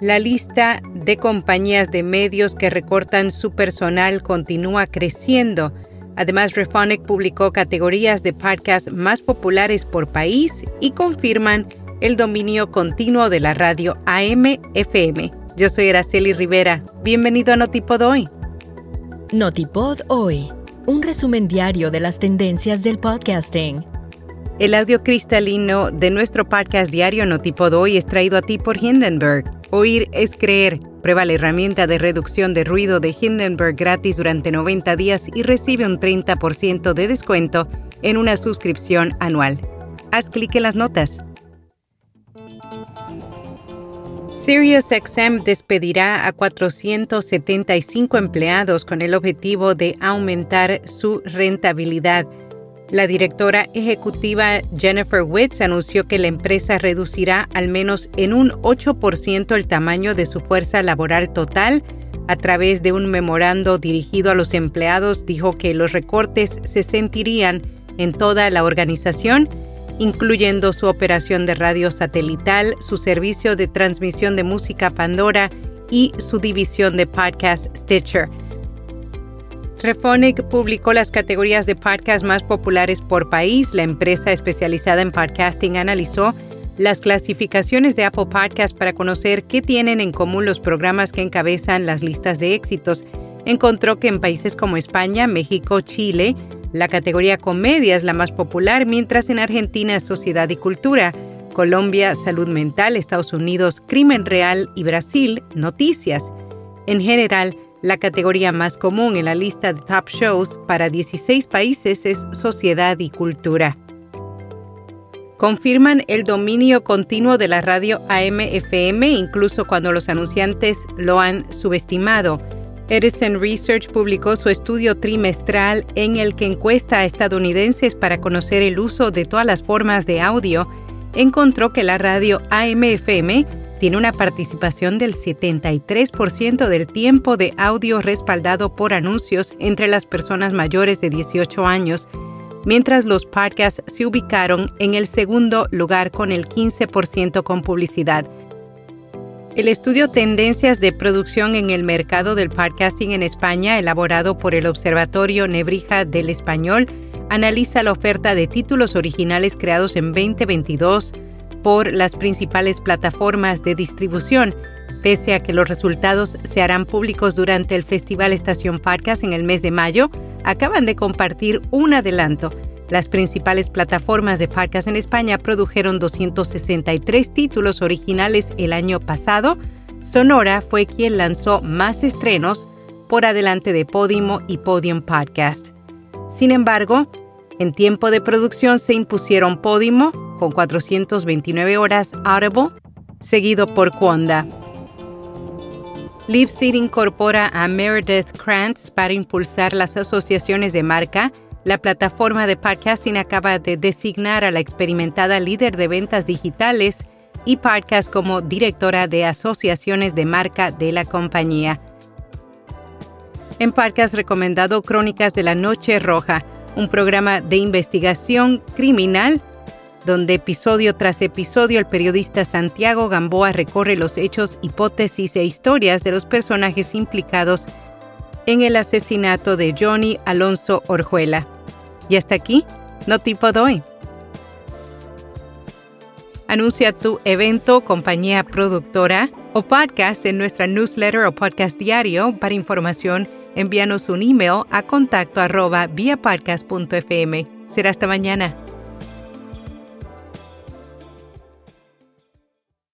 La lista de compañías de medios que recortan su personal continúa creciendo. Además, Refonic publicó categorías de podcast más populares por país y confirman el dominio continuo de la radio AM-FM. Yo soy Araceli Rivera. Bienvenido a Notipod Hoy. Notipod Hoy, un resumen diario de las tendencias del podcasting. El audio cristalino de nuestro podcast diario Notipod Hoy es traído a ti por Hindenburg. Oír es creer. Prueba la herramienta de reducción de ruido de Hindenburg gratis durante 90 días y recibe un 30% de descuento en una suscripción anual. Haz clic en las notas. SiriusXM despedirá a 475 empleados con el objetivo de aumentar su rentabilidad. La directora ejecutiva Jennifer Witz anunció que la empresa reducirá al menos en un 8% el tamaño de su fuerza laboral total. A través de un memorando dirigido a los empleados, dijo que los recortes se sentirían en toda la organización, incluyendo su operación de radio satelital, su servicio de transmisión de música Pandora y su división de podcast Stitcher. Refonic publicó las categorías de podcast más populares por país. La empresa especializada en podcasting analizó las clasificaciones de Apple Podcast para conocer qué tienen en común los programas que encabezan las listas de éxitos. Encontró que en países como España, México, Chile, la categoría comedia es la más popular, mientras en Argentina sociedad y cultura, Colombia salud mental, Estados Unidos crimen real y Brasil noticias. En general, la categoría más común en la lista de top shows para 16 países es Sociedad y Cultura. Confirman el dominio continuo de la radio AM-FM incluso cuando los anunciantes lo han subestimado. Edison Research publicó su estudio trimestral en el que encuesta a estadounidenses para conocer el uso de todas las formas de audio. Encontró que la radio AM-FM tiene una participación del 73% del tiempo de audio respaldado por anuncios entre las personas mayores de 18 años, mientras los podcasts se ubicaron en el segundo lugar con el 15% con publicidad. El estudio Tendencias de Producción en el Mercado del Podcasting en España, elaborado por el Observatorio Nebrija del Español, analiza la oferta de títulos originales creados en 2022 por las principales plataformas de distribución, pese a que los resultados se harán públicos durante el Festival Estación Podcast en el mes de mayo, acaban de compartir un adelanto. Las principales plataformas de podcast en España produjeron 263 títulos originales el año pasado. Sonora fue quien lanzó más estrenos por adelante de Podimo y Podium Podcast. Sin embargo, en tiempo de producción se impusieron Podimo, con 429 horas Audible, seguido por Quanda. Libsyn incorpora a Meredith Krantz para impulsar las asociaciones de marca. La plataforma de podcasting acaba de designar a la experimentada líder de ventas digitales y podcast como directora de asociaciones de marca de la compañía. En podcast recomendado Crónicas de la Noche Roja, un programa de investigación criminal donde episodio tras episodio el periodista Santiago Gamboa recorre los hechos, hipótesis e historias de los personajes implicados en el asesinato de Johnny Alonso Orjuela. Y hasta aquí, no tipo doy. Anuncia tu evento, compañía productora o podcast en nuestra newsletter o podcast diario. Para información, envíanos un email a contacto arroba Será hasta mañana.